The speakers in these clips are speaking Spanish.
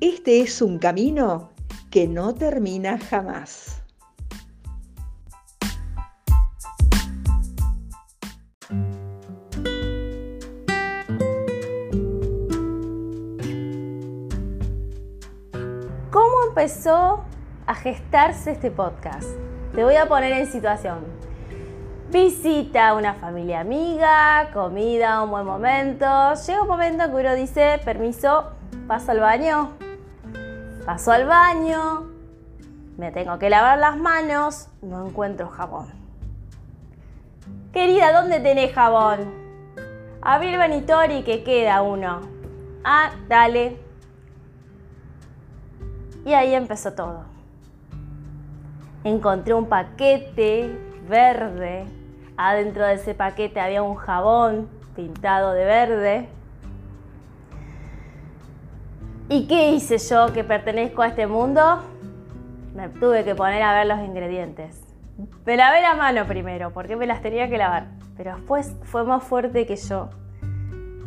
este es un camino que no termina jamás. ¿Cómo empezó a gestarse este podcast? Te voy a poner en situación. Visita a una familia amiga, comida, un buen momento. Llega un momento que uno dice, permiso, paso al baño. Paso al baño, me tengo que lavar las manos, no encuentro jabón. Querida, ¿dónde tenés jabón? Abrir el vanitori que queda uno. Ah, dale. Y ahí empezó todo. Encontré un paquete verde. Adentro de ese paquete había un jabón pintado de verde. ¿Y qué hice yo que pertenezco a este mundo? Me tuve que poner a ver los ingredientes. Me lavé la mano primero, porque me las tenía que lavar. Pero después fue más fuerte que yo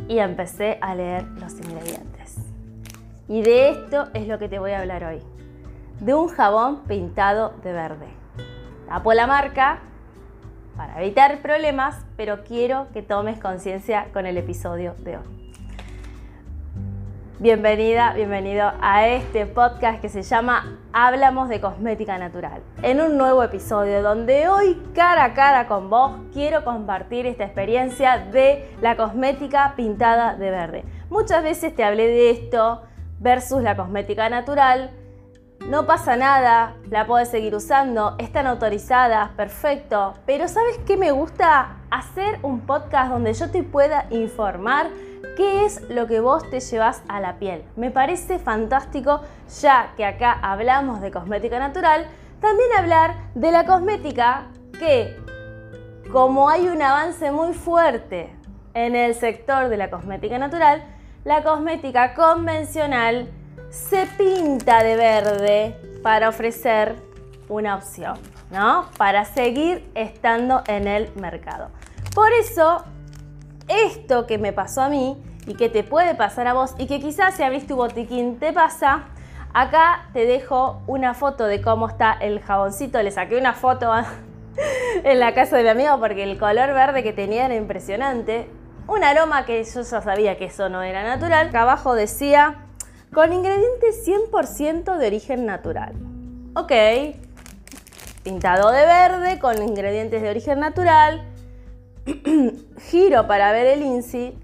y empecé a leer los ingredientes. Y de esto es lo que te voy a hablar hoy. De un jabón pintado de verde. Tapo la marca para evitar problemas, pero quiero que tomes conciencia con el episodio de hoy. Bienvenida, bienvenido a este podcast que se llama Hablamos de Cosmética Natural. En un nuevo episodio donde hoy cara a cara con vos quiero compartir esta experiencia de la cosmética pintada de verde. Muchas veces te hablé de esto versus la cosmética natural. No pasa nada, la puedes seguir usando, están autorizadas, perfecto. Pero ¿sabes qué me gusta? Hacer un podcast donde yo te pueda informar ¿Qué es lo que vos te llevas a la piel? Me parece fantástico, ya que acá hablamos de cosmética natural, también hablar de la cosmética que, como hay un avance muy fuerte en el sector de la cosmética natural, la cosmética convencional se pinta de verde para ofrecer una opción, ¿no? Para seguir estando en el mercado. Por eso esto que me pasó a mí y que te puede pasar a vos y que quizás si abrís tu botiquín te pasa, acá te dejo una foto de cómo está el jaboncito. Le saqué una foto en la casa de mi amigo porque el color verde que tenía era impresionante. Un aroma que yo ya sabía que eso no era natural. Acá abajo decía, con ingredientes 100% de origen natural. Ok, pintado de verde con ingredientes de origen natural giro para ver el INSI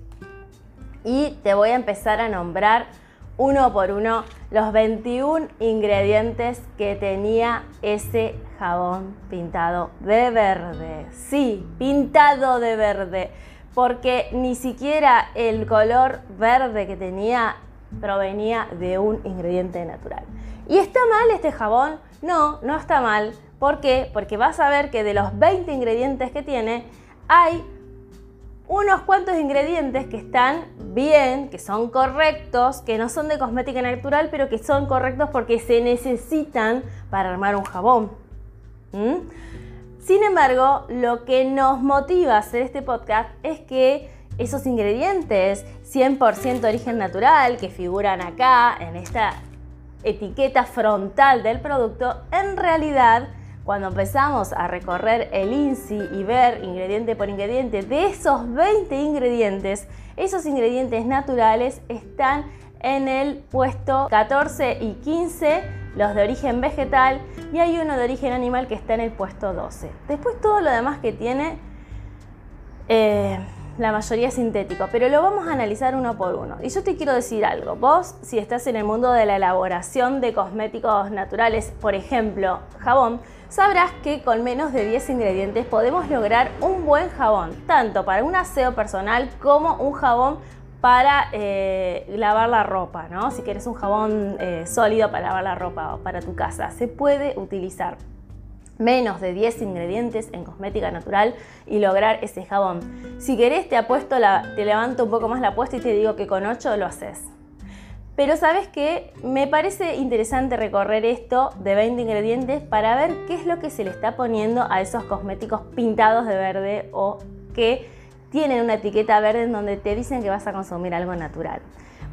y te voy a empezar a nombrar uno por uno los 21 ingredientes que tenía ese jabón pintado de verde. Sí, pintado de verde, porque ni siquiera el color verde que tenía provenía de un ingrediente natural. ¿Y está mal este jabón? No, no está mal. ¿Por qué? Porque vas a ver que de los 20 ingredientes que tiene, hay unos cuantos ingredientes que están bien, que son correctos, que no son de cosmética natural, pero que son correctos porque se necesitan para armar un jabón. Sin embargo, lo que nos motiva a hacer este podcast es que esos ingredientes 100% de origen natural que figuran acá en esta etiqueta frontal del producto, en realidad cuando empezamos a recorrer el INSI y ver ingrediente por ingrediente, de esos 20 ingredientes, esos ingredientes naturales están en el puesto 14 y 15, los de origen vegetal, y hay uno de origen animal que está en el puesto 12. Después todo lo demás que tiene, eh, la mayoría es sintético, pero lo vamos a analizar uno por uno. Y yo te quiero decir algo, vos si estás en el mundo de la elaboración de cosméticos naturales, por ejemplo, jabón, sabrás que con menos de 10 ingredientes podemos lograr un buen jabón, tanto para un aseo personal como un jabón para lavar la ropa, ¿no? Si quieres un jabón sólido para lavar la ropa o para tu casa, se puede utilizar menos de 10 ingredientes en cosmética natural y lograr ese jabón. Si querés te apuesto la, te levanto un poco más la apuesta y te digo que con 8 lo haces. Pero sabes que me parece interesante recorrer esto de 20 ingredientes para ver qué es lo que se le está poniendo a esos cosméticos pintados de verde o que tienen una etiqueta verde en donde te dicen que vas a consumir algo natural.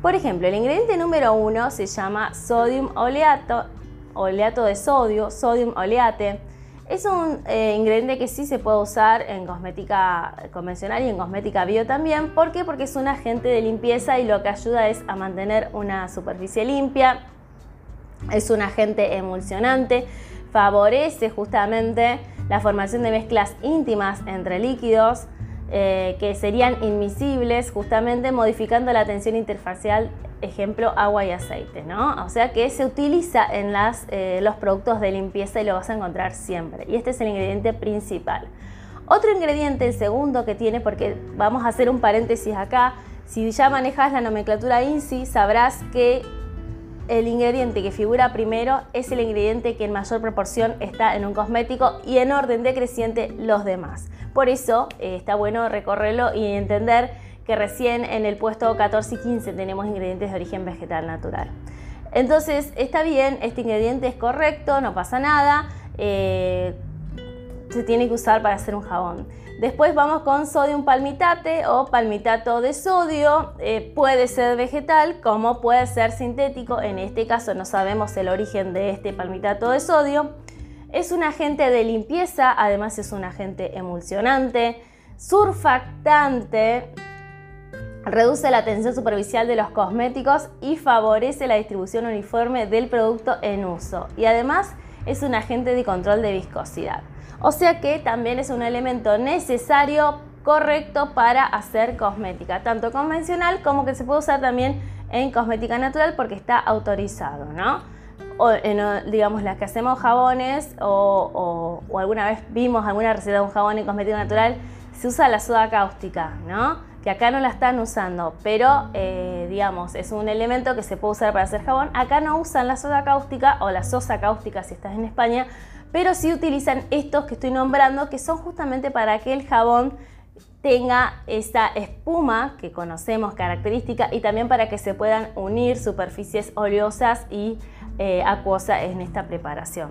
Por ejemplo, el ingrediente número uno se llama sodium oleato, oleato de sodio, sodium oleate. Es un eh, ingrediente que sí se puede usar en cosmética convencional y en cosmética bio también. ¿Por qué? Porque es un agente de limpieza y lo que ayuda es a mantener una superficie limpia. Es un agente emulsionante, favorece justamente la formación de mezclas íntimas entre líquidos eh, que serían invisibles, justamente modificando la tensión interfacial ejemplo agua y aceite, ¿no? O sea que se utiliza en las, eh, los productos de limpieza y lo vas a encontrar siempre. Y este es el ingrediente principal. Otro ingrediente, el segundo que tiene, porque vamos a hacer un paréntesis acá, si ya manejas la nomenclatura INSI, sabrás que el ingrediente que figura primero es el ingrediente que en mayor proporción está en un cosmético y en orden decreciente los demás. Por eso eh, está bueno recorrerlo y entender que recién en el puesto 14 y 15 tenemos ingredientes de origen vegetal natural. Entonces está bien, este ingrediente es correcto, no pasa nada, eh, se tiene que usar para hacer un jabón. Después vamos con sodium palmitate o palmitato de sodio. Eh, puede ser vegetal como puede ser sintético. En este caso no sabemos el origen de este palmitato de sodio. Es un agente de limpieza, además es un agente emulsionante, surfactante, reduce la tensión superficial de los cosméticos y favorece la distribución uniforme del producto en uso. Y además es un agente de control de viscosidad. O sea que también es un elemento necesario, correcto para hacer cosmética, tanto convencional como que se puede usar también en cosmética natural porque está autorizado, ¿no? O, digamos, las que hacemos jabones o, o alguna vez vimos alguna receta de un jabón en cosmética natural, se usa la soda cáustica, ¿no? que acá no la están usando, pero eh, digamos, es un elemento que se puede usar para hacer jabón. Acá no usan la soda cáustica o la sosa cáustica si estás en España, pero sí utilizan estos que estoy nombrando, que son justamente para que el jabón tenga esa espuma que conocemos característica y también para que se puedan unir superficies oleosas y eh, acuosas en esta preparación.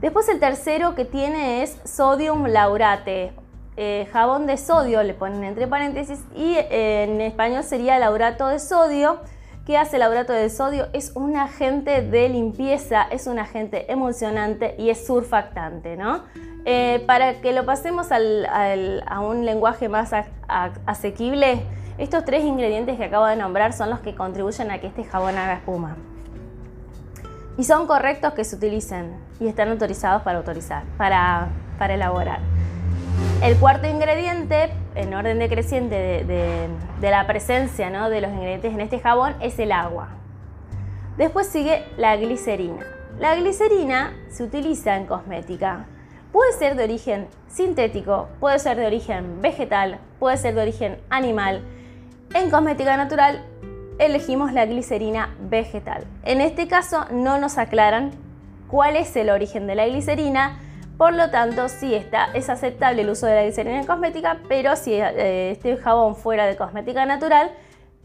Después el tercero que tiene es sodium laurate eh, jabón de sodio, le ponen entre paréntesis, y eh, en español sería laurato de sodio. ¿Qué hace el laurato de sodio? Es un agente de limpieza, es un agente emulsionante y es surfactante, ¿no? Eh, para que lo pasemos a un lenguaje más asequible, estos tres ingredientes que acabo de nombrar son los que contribuyen a que este jabón haga espuma. Y son correctos que se utilicen y están autorizados para, autorizar, para, para elaborar. El cuarto ingrediente, en orden decreciente de, la presencia de los ingredientes en este jabón, es el agua. Después sigue la glicerina. La glicerina se utiliza en cosmética. Puede ser de origen sintético, puede ser de origen vegetal, puede ser de origen animal. En cosmética natural elegimos la glicerina vegetal. En este caso no nos aclaran cuál es el origen de la glicerina, por lo tanto, sí está, es aceptable el uso de la glicerina en cosmética, pero si eh, este jabón fuera de cosmética natural,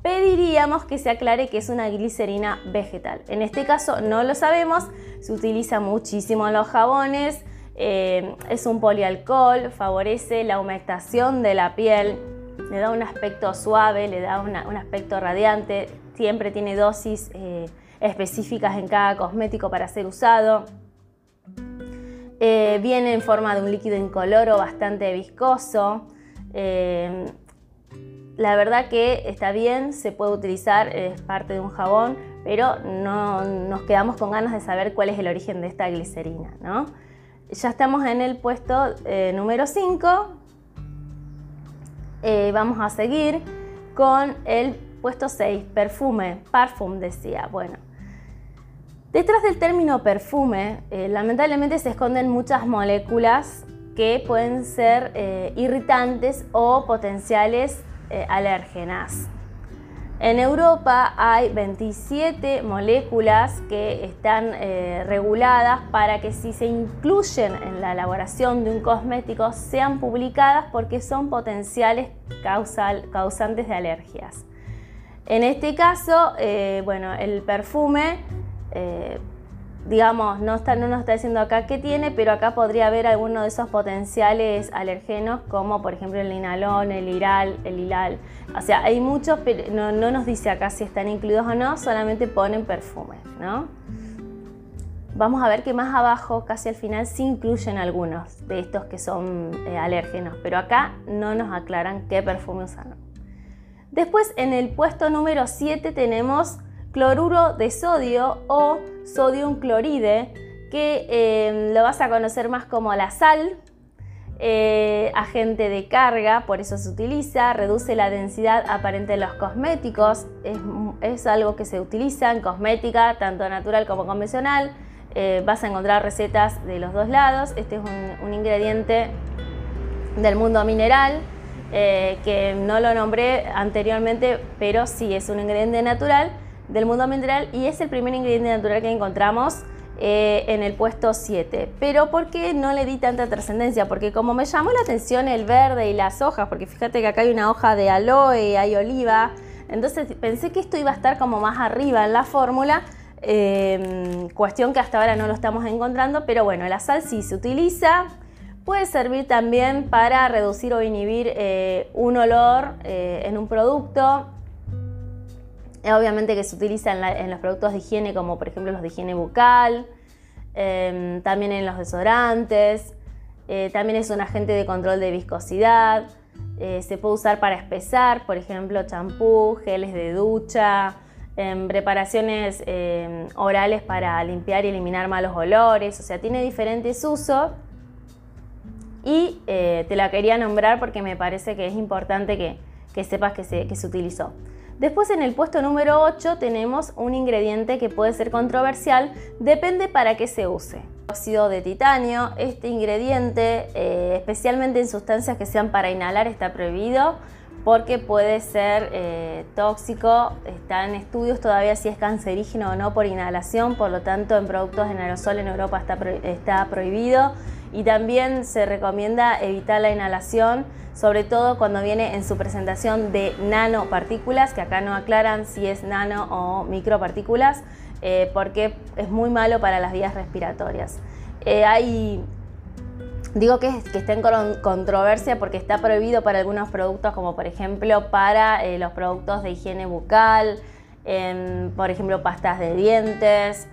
pediríamos que se aclare que es una glicerina vegetal. En este caso no lo sabemos, se utiliza muchísimo en los jabones, eh, es un polialcohol, favorece la humectación de la piel, le da un aspecto suave, le da un aspecto radiante, siempre tiene dosis eh, específicas en cada cosmético para ser usado. Eh, viene en forma de un líquido incoloro bastante viscoso. Eh, la verdad que está bien, se puede utilizar, es parte de un jabón, pero no nos quedamos con ganas de saber cuál es el origen de esta glicerina. Ya estamos en el puesto eh, número 5. vamos a seguir con el puesto 6, perfume, parfum decía. Bueno, Detrás del término perfume, eh, lamentablemente se esconden muchas moléculas que pueden ser eh, irritantes o potenciales eh, alérgenas. En Europa hay 27 moléculas que están reguladas para que si se incluyen en la elaboración de un cosmético sean publicadas porque son potenciales causantes de alergias. En este caso, bueno, el perfume eh, digamos, no, no nos está diciendo acá qué tiene, pero acá podría haber alguno de esos potenciales alergenos, como por ejemplo el linalón, el iral, el hilal. O sea, hay muchos, pero no, nos dice acá si están incluidos o no, solamente ponen perfume, ¿no? Vamos a ver que más abajo, casi al final, sí incluyen algunos de estos que son eh, alérgenos, pero acá no nos aclaran qué perfume usan. Después, en el puesto número 7 tenemos cloruro de sodio o sodium cloride, que em, lo vas a conocer más como la sal, eh, agente de carga, por eso se utiliza, reduce la densidad aparente de los cosméticos, es, algo que se utiliza en cosmética, tanto natural como convencional. Eh, vas a encontrar recetas de los dos lados. Este es un, ingrediente del mundo mineral eh, que no lo nombré anteriormente, pero sí es un ingrediente natural del mundo mineral y es el primer ingrediente natural que encontramos eh, en el puesto 7. Pero ¿por qué no le di tanta trascendencia? Porque como me llamó la atención el verde y las hojas, porque fíjate que acá hay una hoja de aloe, hay oliva, entonces pensé que esto iba a estar como más arriba en la fórmula. Em, cuestión que hasta ahora no lo estamos encontrando, pero bueno, la sal sí se utiliza, Puede servir también para reducir o inhibir eh, un olor eh, en un producto. Obviamente que se utiliza en, los productos de higiene como por ejemplo los de higiene bucal, em, también en los desodorantes, eh, también es un agente de control de viscosidad, eh, se puede usar para espesar, por ejemplo champú, geles de ducha, em, preparaciones em, orales para limpiar y eliminar malos olores, o sea, tiene diferentes usos y eh, te la quería nombrar porque me parece que es importante que, sepas que se utilizó. Después en el puesto número 8 tenemos un ingrediente que puede ser controversial, depende para qué se use. Óxido de titanio, este ingrediente, eh, especialmente en sustancias que sean para inhalar, está prohibido porque puede ser eh, tóxico, está en estudios todavía si es cancerígeno o no por inhalación, por lo tanto en productos en aerosol en Europa está, está prohibido y también se recomienda evitar la inhalación, sobre todo cuando viene en su presentación de nanopartículas, que acá no aclaran si es nano o micropartículas, eh, porque es muy malo para las vías respiratorias. Eh, hay Digo que, está en controversia porque está prohibido para algunos productos, como por ejemplo para eh, los productos de higiene bucal, por ejemplo pastas de dientes,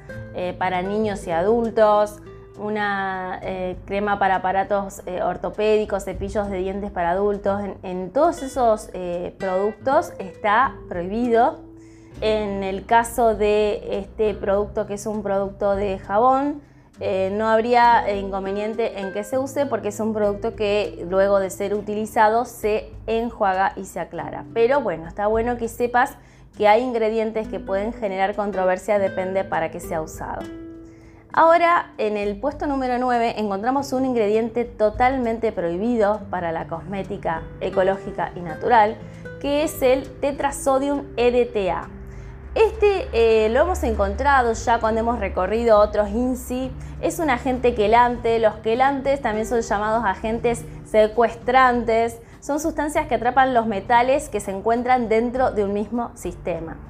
para niños y adultos una eh, crema para aparatos eh, ortopédicos, cepillos de dientes para adultos. En, todos esos eh, productos está prohibido. En el caso de este producto que es un producto de jabón, no habría inconveniente en que se use porque es un producto que luego de ser utilizado se enjuaga y se aclara. Pero bueno, está bueno que sepas que hay ingredientes que pueden generar controversia, depende para qué sea usado. Ahora, en el puesto número 9 encontramos un ingrediente totalmente prohibido para la cosmética ecológica y natural, que es el tetrasodium EDTA. Este eh, lo hemos encontrado ya cuando hemos recorrido otros INSI. Es un agente quelante. Los quelantes también son llamados agentes secuestrantes. Son sustancias que atrapan los metales que se encuentran dentro de un mismo sistema.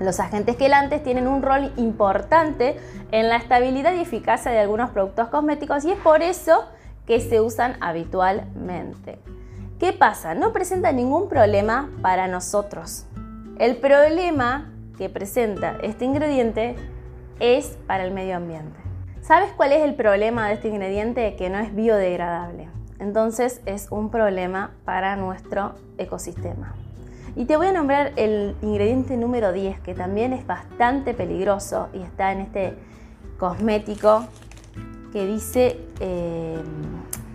Los agentes quelantes tienen un rol importante en la estabilidad y eficacia de algunos productos cosméticos y es por eso que se usan habitualmente. ¿Qué pasa? No presenta ningún problema para nosotros. El problema que presenta este ingrediente es para el medio ambiente. ¿Sabes cuál es el problema de este ingrediente? Que no es biodegradable. Entonces es un problema para nuestro ecosistema. Y te voy a nombrar el ingrediente número 10, que también es bastante peligroso y está en este cosmético que dice eh,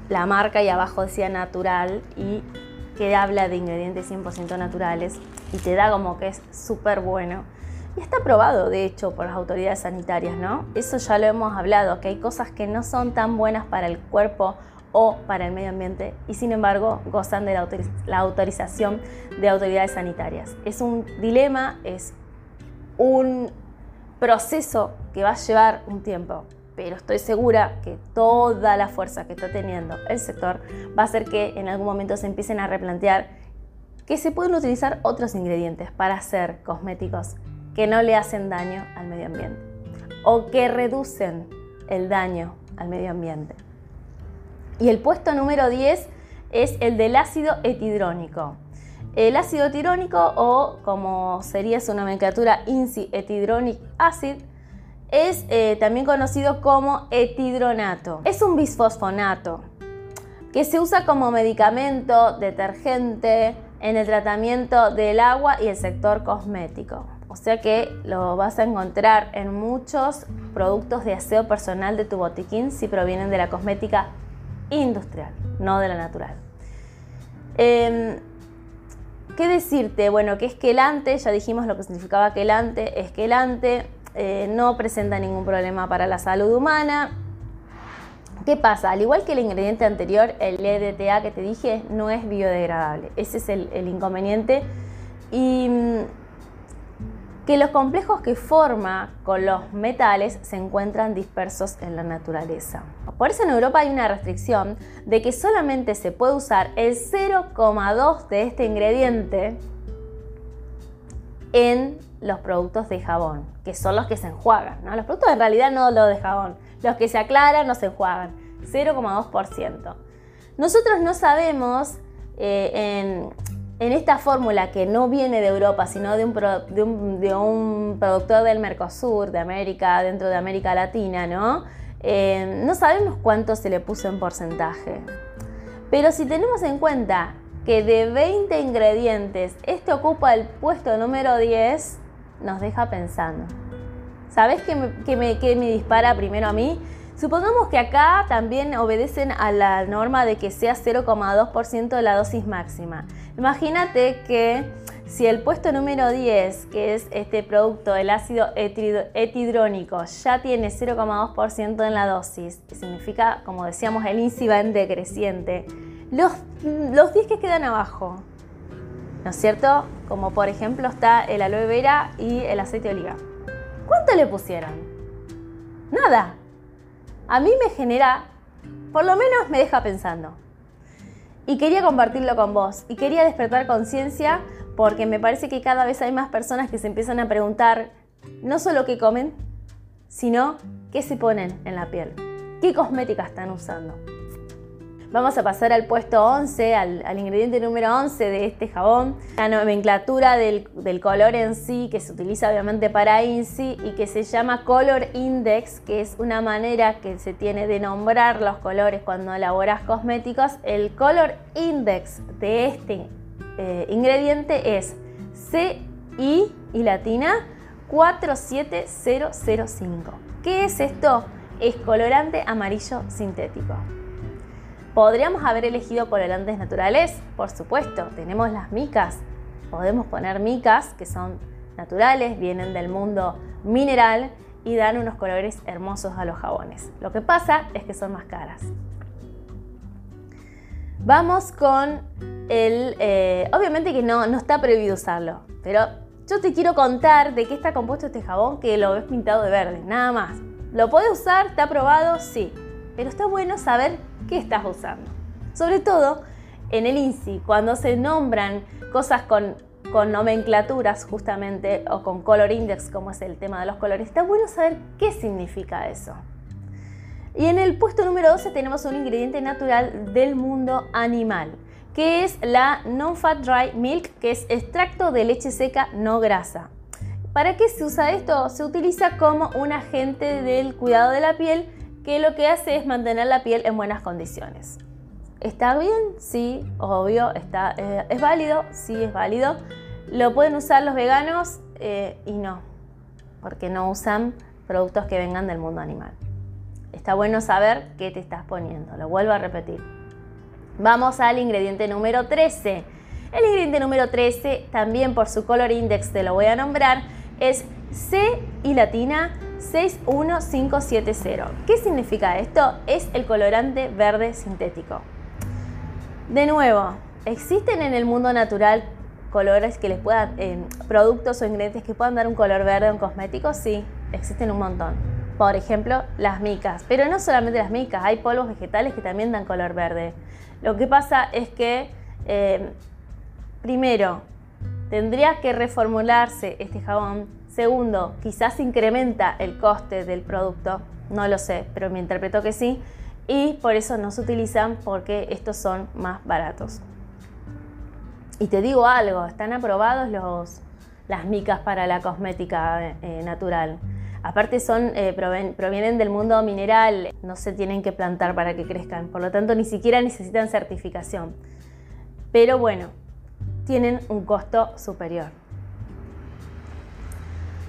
la marca y abajo decía natural y que habla de ingredientes 100% naturales y te da como que es súper bueno. Y está probado, de hecho, por las autoridades sanitarias, ¿no? Eso ya lo hemos hablado, que hay cosas que no son tan buenas para el cuerpo o para el medio ambiente y sin embargo gozan de la, autorización de autoridades sanitarias. Es un dilema, es un proceso que va a llevar un tiempo, pero estoy segura que toda la fuerza que está teniendo el sector va a hacer que en algún momento se empiecen a replantear que se pueden utilizar otros ingredientes para hacer cosméticos que no le hacen daño al medio ambiente o que reducen el daño al medio ambiente. Y el puesto número 10 es el del ácido etidrónico. El ácido etidrónico, o como sería su nomenclatura INSI etidronic acid, es eh, también conocido como etidronato. Es un bisfosfonato que se usa como medicamento, detergente, en el tratamiento del agua y el sector cosmético. O sea que lo vas a encontrar en muchos productos de aseo personal de tu botiquín si provienen de la cosmética industrial, no de la natural. Em, ¿Qué decirte? Bueno, que es quelante, ya dijimos lo que significaba quelante, es quelante, eh, no presenta ningún problema para la salud humana. ¿Qué pasa? Al igual que el ingrediente anterior, el EDTA que te dije, no es biodegradable. Ese es el, el inconveniente. Y mm, que los complejos que forma con los metales se encuentran dispersos en la naturaleza. Por eso en Europa hay una restricción de que solamente se puede usar el 0,2 de este ingrediente en los productos de jabón, que son los que se enjuagan. Los productos en realidad no los de jabón, los que se aclaran no se enjuagan, 0,2%. Nosotros no sabemos eh, en esta fórmula que no viene de Europa, sino de un, productor del Mercosur, de América, dentro de América Latina, ¿no? Eh, no sabemos cuánto se le puso en porcentaje. Pero si tenemos en cuenta que de 20 ingredientes este ocupa el puesto número 10, nos deja pensando. ¿Sabes qué me, me dispara primero a mí? Supongamos que acá también obedecen a la norma de que sea 0,2% de la dosis máxima. Imagínate que si el puesto número 10, que es este producto, el ácido etidrónico, ya tiene 0,2% en la dosis, significa, como decíamos, el índice va en decreciente, los, los 10 que quedan abajo, ¿no es cierto? Como por ejemplo está el aloe vera y el aceite oliva. ¿Cuánto le pusieron? Nada, a mí me genera, por lo menos me deja pensando. Y quería compartirlo con vos y quería despertar conciencia porque me parece que cada vez hay más personas que se empiezan a preguntar no solo qué comen, sino qué se ponen en la piel, qué cosmética están usando. Vamos a pasar al puesto 11, al, ingrediente número 11 de este jabón. La nomenclatura del, color en sí, que se utiliza obviamente para INSI y que se llama Color Index, que es una manera que se tiene de nombrar los colores cuando elaboras cosméticos. El Color Index de este eh, ingrediente es CI y latina 47005. ¿Qué es esto? Es colorante amarillo sintético. ¿Podríamos haber elegido colorantes naturales? Por supuesto, tenemos las micas. Podemos poner micas que son naturales, vienen del mundo mineral y dan unos colores hermosos a los jabones. Lo que pasa es que son más caras. Vamos con el... Eh, obviamente que no, no está prohibido usarlo, pero yo te quiero contar de qué está compuesto este jabón que lo ves pintado de verde, nada más. ¿Lo puedes usar? ¿Está aprobado? Sí. Pero está bueno saber qué estás usando. Sobre todo en el INSI, cuando se nombran cosas con, con nomenclaturas justamente o con color index, como es el tema de los colores, está bueno saber qué significa eso. Y en el puesto número 12 tenemos un ingrediente natural del mundo animal, que es la Non-Fat Dry Milk, que es extracto de leche seca no grasa. ¿Para qué se usa esto? Se utiliza como un agente del cuidado de la piel que lo que hace es mantener la piel en buenas condiciones. ¿Está bien? Sí, obvio. Está, eh, ¿Es válido? Sí, es válido. ¿Lo pueden usar los veganos? Eh, y no, porque no usan productos que vengan del mundo animal. Está bueno saber qué te estás poniendo. Lo vuelvo a repetir. Vamos al ingrediente número 13. El ingrediente número 13, también por su color index te lo voy a nombrar, es C y latina 61570. ¿Qué significa esto? Es el colorante verde sintético. De nuevo, ¿existen en el mundo natural colores que les puedan, eh, productos o ingredientes que puedan dar un color verde a un cosmético? Sí, existen un montón. Por ejemplo, las micas. Pero no solamente las micas, hay polvos vegetales que también dan color verde. Lo que pasa es que, eh, primero, tendría que reformularse este jabón. Segundo, quizás incrementa el coste del producto. No lo sé, pero me interpreto que sí. Y por eso no se utilizan porque estos son más baratos. Y te digo algo, están aprobados los, las micas para la cosmética eh, natural. Aparte son, eh, provienen del mundo mineral, no se tienen que plantar para que crezcan, por lo tanto ni siquiera necesitan certificación. Pero bueno, tienen un costo superior.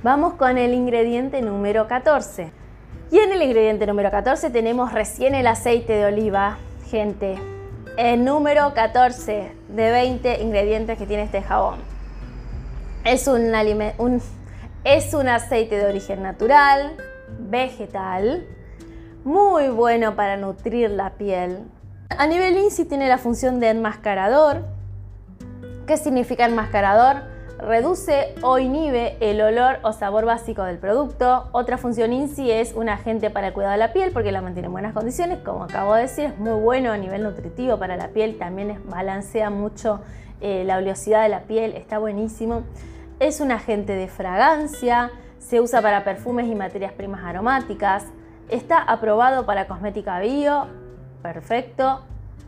Vamos con el ingrediente número 14. Y en el ingrediente número 14 tenemos recién el aceite de oliva, gente. El número 14 de 20 ingredientes que tiene este jabón. Es un, un es un aceite de origen natural, vegetal, muy bueno para nutrir la piel. A nivel INSI tiene la función de enmascarador. ¿Qué significa enmascarador? Reduce o inhibe el olor o sabor básico del producto. Otra función INSI es un agente para el cuidado de la piel porque la mantiene en buenas condiciones. Como acabo de decir, es muy bueno a nivel nutritivo para la piel. También balancea mucho eh, la oleosidad de la piel. Está buenísimo. Es un agente de fragancia, se usa para perfumes y materias primas aromáticas, está aprobado para cosmética bio, perfecto.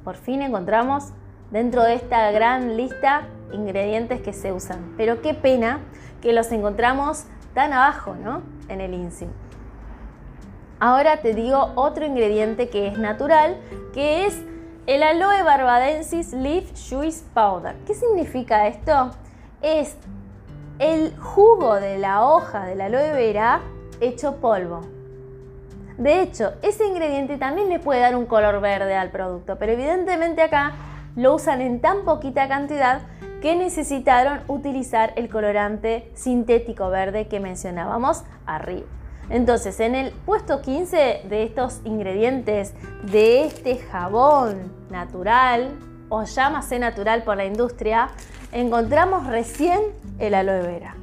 Por fin encontramos dentro de esta gran lista ingredientes que se usan. Pero qué pena que los encontramos tan abajo, ¿no? En el INSI. Ahora te digo otro ingrediente que es natural, que es el aloe barbadensis leaf juice powder. ¿Qué significa esto? Es el jugo de la hoja de la aloe vera hecho polvo. De hecho, ese ingrediente también le puede dar un color verde al producto, pero evidentemente acá lo usan en tan poquita cantidad que necesitaron utilizar el colorante sintético verde que mencionábamos arriba. Entonces, en el puesto 15 de estos ingredientes de este jabón natural, o llámase natural por la industria, encontramos recién el aloe vera.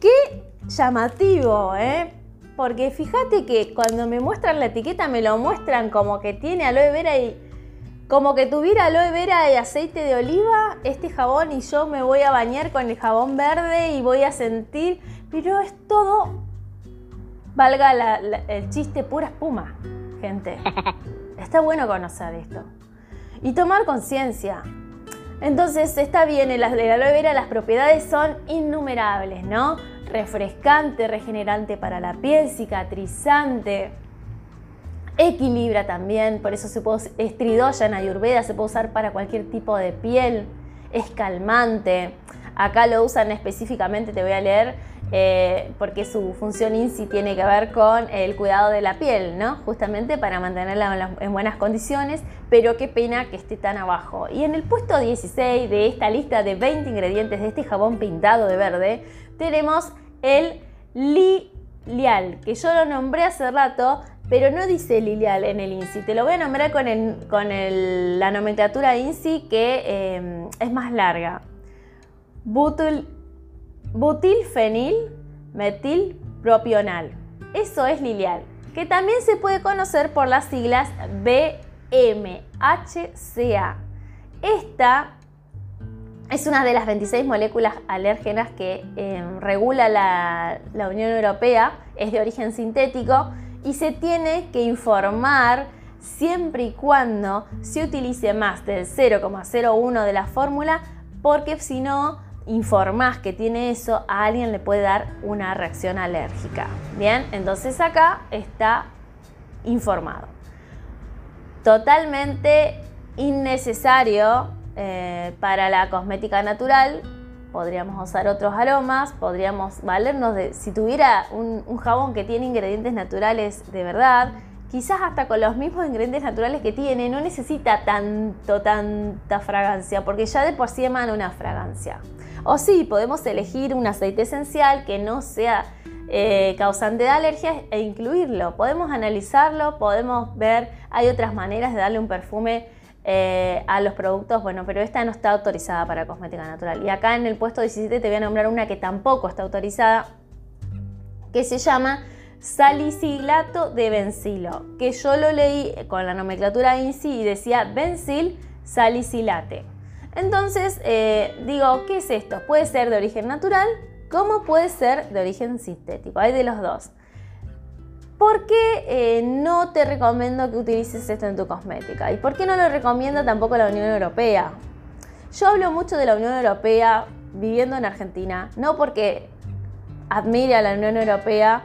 Qué llamativo, ¿eh? Porque fíjate que cuando me muestran la etiqueta me lo muestran como que tiene aloe vera y como que tuviera aloe vera y aceite de oliva, este jabón y yo me voy a bañar con el jabón verde y voy a sentir, pero es todo, valga el chiste, pura espuma, gente. Está bueno conocer esto y tomar conciencia. Entonces está bien, el, aloe vera las propiedades son innumerables, ¿no? Refrescante, regenerante para la piel, cicatrizante, equilibra también, por eso se puede, estridoya en Ayurveda, se puede usar para cualquier tipo de piel, es calmante. Acá lo usan específicamente, te voy a leer, eh, porque su función INSI tiene que ver con el cuidado de la piel, ¿no? Justamente para mantenerla en buenas condiciones, pero qué pena que esté tan abajo. Y en el puesto 16 de esta lista de 20 ingredientes de este jabón pintado de verde, tenemos el lilial, que yo lo nombré hace rato, pero no dice lilial en el INSI. Te lo voy a nombrar con, la nomenclatura INSI que eh, es más larga butil, butilfenil metilpropional. Eso es lilial, que también se puede conocer por las siglas BMHCA. Esta es una de las 26 moléculas alérgenas que em, regula la, la Unión Europea, es de origen sintético y se tiene que informar siempre y cuando se utilice más del 0,01 de la fórmula, porque si no informás que tiene eso, a alguien le puede dar una reacción alérgica. Bien, entonces acá está informado. Totalmente innecesario eh, para la cosmética natural. Podríamos usar otros aromas, podríamos valernos de, si tuviera un, un jabón que tiene ingredientes naturales de verdad, quizás hasta con los mismos ingredientes naturales que tiene, no necesita tanto, tanta fragancia, porque ya de por sí emana una fragancia. O sí, podemos elegir un aceite esencial que no sea eh, causante de alergias e incluirlo. Podemos analizarlo, podemos ver, hay otras maneras de darle un perfume eh, a los productos, bueno, pero esta no está autorizada para cosmética natural. Y acá en el puesto 17 te voy a nombrar una que tampoco está autorizada, que se llama salicilato de bencilo, que yo lo leí con la nomenclatura INSI y decía bencil salicilate. Entonces, eh, digo, ¿qué es esto? Puede ser de origen natural, como puede ser de origen sintético. Hay de los dos. ¿Por qué eh, no te recomiendo que utilices esto en tu cosmética? ¿Y por qué no lo recomienda tampoco la Unión Europea? Yo hablo mucho de la Unión Europea viviendo en Argentina, no porque admire a la Unión Europea,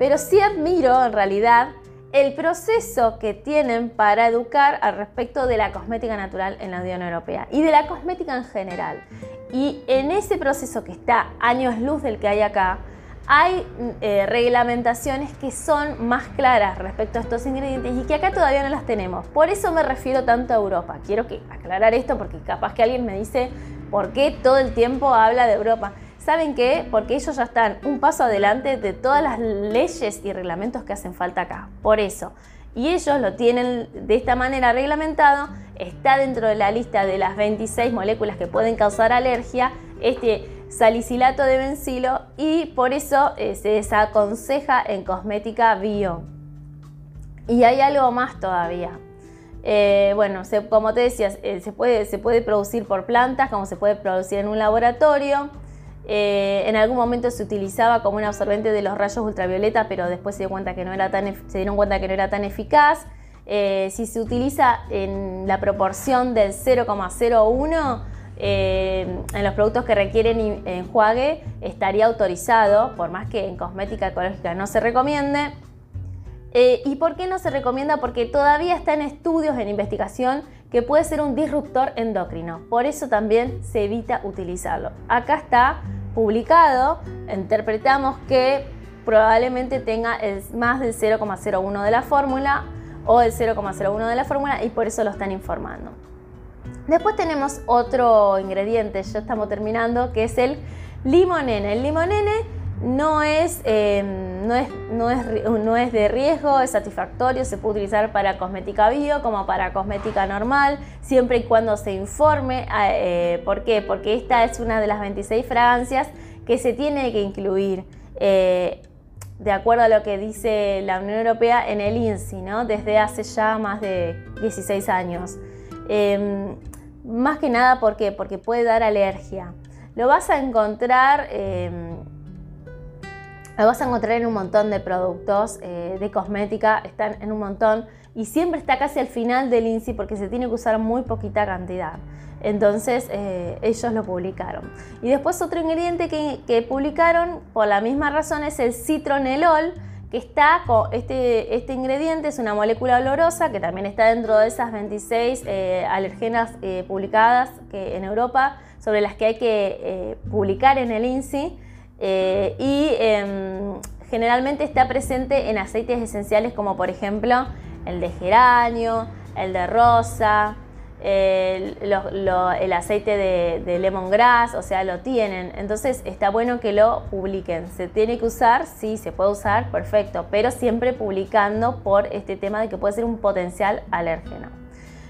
pero sí admiro en realidad el proceso que tienen para educar al respecto de la cosmética natural en la Unión Europea y de la cosmética en general. Y en ese proceso que está años luz del que hay acá, hay eh, reglamentaciones que son más claras respecto a estos ingredientes y que acá todavía no las tenemos. Por eso me refiero tanto a Europa. Quiero que aclarar esto porque capaz que alguien me dice por qué todo el tiempo habla de Europa. ¿Saben qué? Porque ellos ya están un paso adelante de todas las leyes y reglamentos que hacen falta acá. Por eso. Y ellos lo tienen de esta manera reglamentado. Está dentro de la lista de las 26 moléculas que pueden causar alergia. Este salicilato de bencilo y por eso eh, se desaconseja en cosmética bio. Y hay algo más todavía. Eh, bueno, como te decía, eh, se, puede, se puede producir por plantas, como se puede producir en un laboratorio. Eh, en algún momento se utilizaba como un absorbente de los rayos ultravioleta, pero después se, dio cuenta que dieron cuenta que no era tan eficaz. Eh, si se utiliza en la proporción del 0,01 eh, en los productos que requieren enjuague, estaría autorizado, por más que en cosmética ecológica no se recomiende. ¿Y por qué no se recomienda? Porque todavía está en estudios, en investigación, que puede ser un disruptor endocrino. Por eso también se evita utilizarlo. Acá está publicado, interpretamos que probablemente tenga más del 0,01 de la fórmula o el 0,01 de la fórmula y por eso lo están informando. Después tenemos otro ingrediente, ya estamos terminando, que es el limonene. El limonene no es, em, no, es, no, es, no es, de riesgo, es satisfactorio, se puede utilizar para cosmética bio como para cosmética normal, siempre y cuando se informe. Eh, ¿Por qué? Porque esta es una de las 26 fragancias que se tiene que incluir. Eh, de acuerdo a lo que dice la Unión Europea en el INSI, ¿no? desde hace ya más de 16 años. Em, más que nada, ¿por qué? Porque puede dar alergia. Lo vas a encontrar em, lo vas a encontrar en un montón de productos eh, de cosmética, están en un montón y siempre está casi al final del INSI porque se tiene que usar muy poquita cantidad. Entonces eh, ellos lo publicaron. Y después otro ingrediente que, publicaron por la misma razón es el citronelol, que está con este, este ingrediente, es una molécula olorosa que también está dentro de esas 26 eh, alergenas publicadas que, en Europa sobre las que hay que publicar en el INSI. Eh, y em, generalmente está presente en aceites esenciales como por ejemplo el de geranio, el de rosa, el, aceite de, de, lemongrass, o sea, lo tienen. Entonces está bueno que lo publiquen. ¿Se tiene que usar? Sí, se puede usar, perfecto, pero siempre publicando por este tema de que puede ser un potencial alérgeno.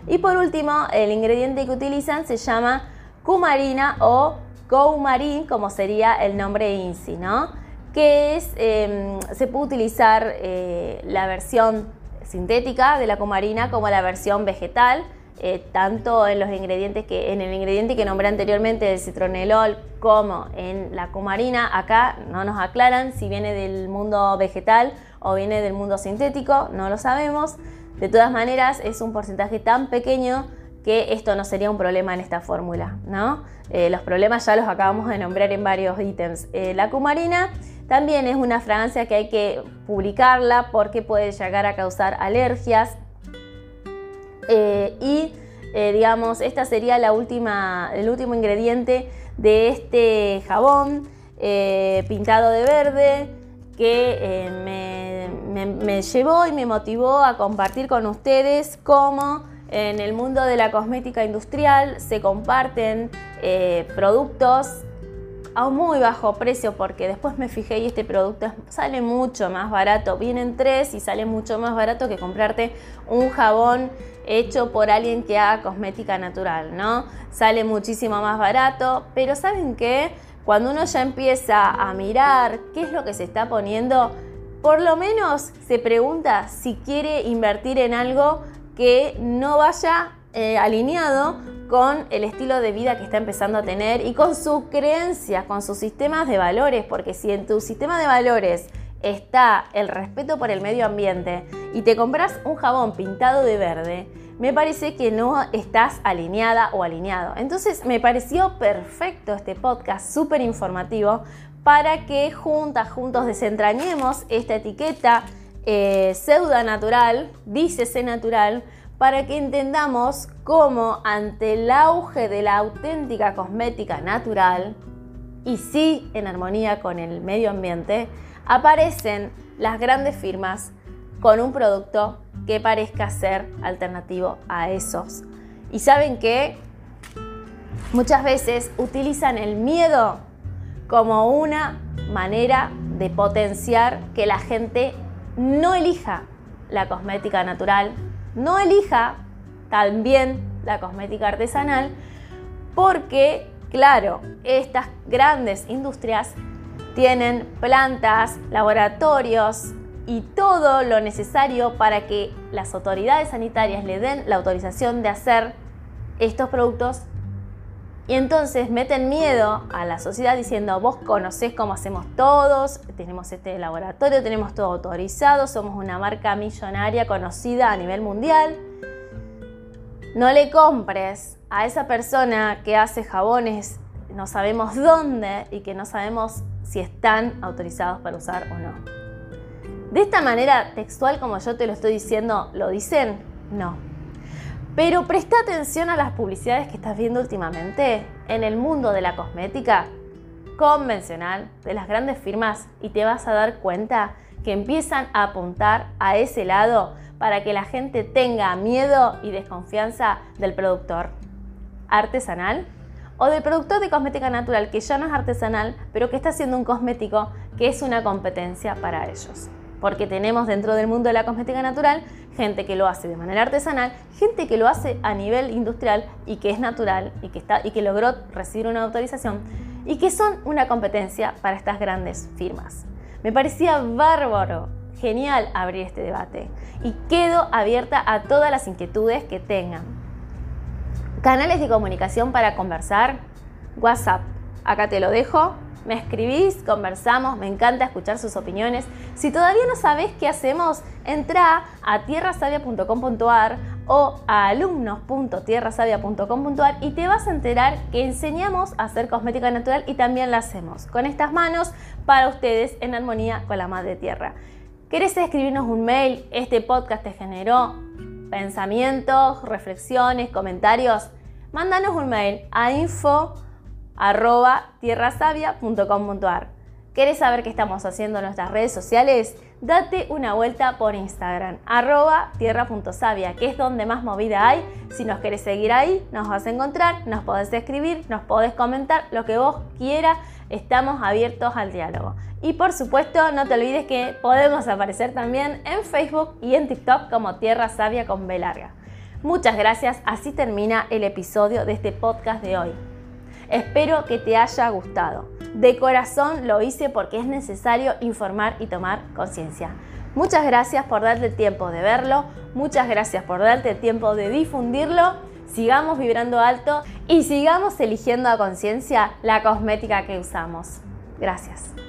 Y por último, el ingrediente que utilizan se llama cumarina o Coumarin, como sería el nombre INSI, ¿no? Que es, em, se puede utilizar eh, la versión sintética de la cumarina como la versión vegetal, eh, tanto en los ingredientes que, en el ingrediente que nombré anteriormente, el citronelol, como en la cumarina. Acá no nos aclaran si viene del mundo vegetal o viene del mundo sintético, no lo sabemos. De todas maneras, es un porcentaje tan pequeño que esto no sería un problema en esta fórmula, ¿no? Eh, los problemas ya los acabamos de nombrar en varios ítems. Eh, la cumarina también es una fragancia que hay que publicarla porque puede llegar a causar alergias. Eh, y digamos, esta sería la última, el último ingrediente de este jabón pintado de verde que me me, llevó y me motivó a compartir con ustedes cómo en el mundo de la cosmética industrial se comparten eh, productos a un muy bajo precio porque después me fijé y este producto sale mucho más barato. Vienen tres y sale mucho más barato que comprarte un jabón hecho por alguien que haga cosmética natural, ¿no? Sale muchísimo más barato, pero ¿saben qué? Cuando uno ya empieza a mirar qué es lo que se está poniendo, por lo menos se pregunta si quiere invertir en algo que no vaya eh, alineado con el estilo de vida que está empezando a tener y con sus creencias, con sus sistemas de valores, porque si en tu sistema de valores está el respeto por el medio ambiente y te compras un jabón pintado de verde, me parece que no estás alineada o alineado. Entonces me pareció perfecto este podcast, súper informativo, para que juntas, juntos desentrañemos esta etiqueta eh, pseudo natural, dícese natural, para que entendamos cómo ante el auge de la auténtica cosmética natural, y sí en armonía con el medio ambiente, aparecen las grandes firmas con un producto que parezca ser alternativo a esos. Y saben que muchas veces utilizan el miedo como una manera de potenciar que la gente no elija la cosmética natural, no elija también la cosmética artesanal porque, claro, estas grandes industrias tienen plantas, laboratorios y todo lo necesario para que las autoridades sanitarias le den la autorización de hacer estos productos y entonces meten miedo a la sociedad diciendo, vos conocés cómo hacemos todos, tenemos este laboratorio, tenemos todo autorizado, somos una marca millonaria conocida a nivel mundial. No le compres a esa persona que hace jabones, no sabemos dónde y que no sabemos si están autorizados para usar o no. De esta manera textual como yo te lo estoy diciendo, ¿lo dicen? No. Pero presta atención a las publicidades que estás viendo últimamente en el mundo de la cosmética convencional de las grandes firmas y te vas a dar cuenta que empiezan a apuntar a ese lado para que la gente tenga miedo y desconfianza del productor artesanal o del productor de cosmética natural que ya no es artesanal, pero que está haciendo un cosmético que es una competencia para ellos. Porque tenemos dentro del mundo de la cosmética natural gente que lo hace de manera artesanal, gente que lo hace a nivel industrial y que es natural y que, está, y que logró recibir una autorización y que son una competencia para estas grandes firmas. Me parecía bárbaro, genial abrir este debate y quedo abierta a todas las inquietudes que tengan. Canales de comunicación para conversar, WhatsApp, acá te lo dejo, me escribís, conversamos, me encanta escuchar sus opiniones. Si todavía no sabes qué hacemos, entra a tierrasavia.com.ar o a alumnos.tierrasavia.com.ar y te vas a enterar que enseñamos a hacer cosmética natural y también la hacemos con estas manos para ustedes en armonía con la madre tierra. ¿Querés escribirnos un mail? Este podcast te generó pensamientos, reflexiones, comentarios. Mándanos un mail a info arroba tierrasavia.com.ar. ¿Quieres saber qué estamos haciendo en nuestras redes sociales? Date una vuelta por Instagram, arroba tierra.savia, que es donde más movida hay. Si nos quieres seguir ahí, nos vas a encontrar, nos podés escribir, nos podés comentar, lo que vos quieras. Estamos abiertos al diálogo. Y por supuesto, no te olvides que podemos aparecer también en Facebook y en TikTok como Tierra Sabia con B. Muchas gracias, así termina el episodio de este podcast de hoy. Espero que te haya gustado. De corazón lo hice porque es necesario informar y tomar conciencia. Muchas gracias por darte tiempo de verlo, muchas gracias por darte tiempo de difundirlo. Sigamos vibrando alto y sigamos eligiendo a conciencia la cosmética que usamos. Gracias.